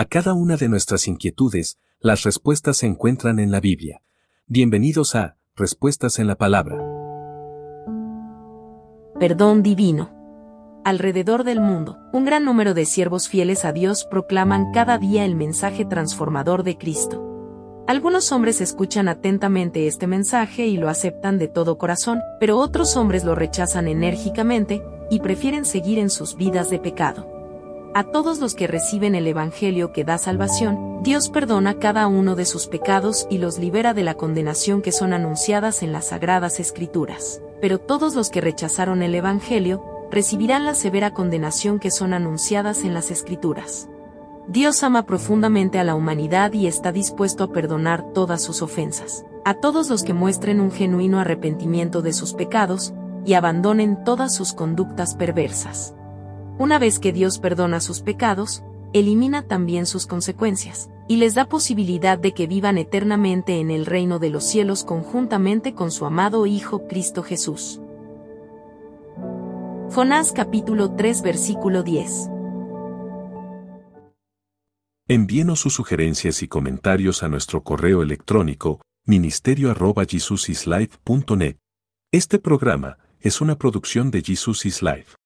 A cada una de nuestras inquietudes, las respuestas se encuentran en la Biblia. Bienvenidos a Respuestas en la Palabra. Perdón divino. Alrededor del mundo, un gran número de siervos fieles a Dios proclaman cada día el mensaje transformador de Cristo. Algunos hombres escuchan atentamente este mensaje y lo aceptan de todo corazón, pero otros hombres lo rechazan enérgicamente y prefieren seguir en sus vidas de pecado. A todos los que reciben el Evangelio que da salvación, Dios perdona cada uno de sus pecados y los libera de la condenación que son anunciadas en las sagradas escrituras. Pero todos los que rechazaron el Evangelio, recibirán la severa condenación que son anunciadas en las escrituras. Dios ama profundamente a la humanidad y está dispuesto a perdonar todas sus ofensas. A todos los que muestren un genuino arrepentimiento de sus pecados, y abandonen todas sus conductas perversas. Una vez que Dios perdona sus pecados, elimina también sus consecuencias, y les da posibilidad de que vivan eternamente en el reino de los cielos conjuntamente con su amado Hijo Cristo Jesús. Jonás capítulo 3 versículo 10 Envíenos sus sugerencias y comentarios a nuestro correo electrónico ministerio.jesusislife.net. Este programa es una producción de Jesus is Life.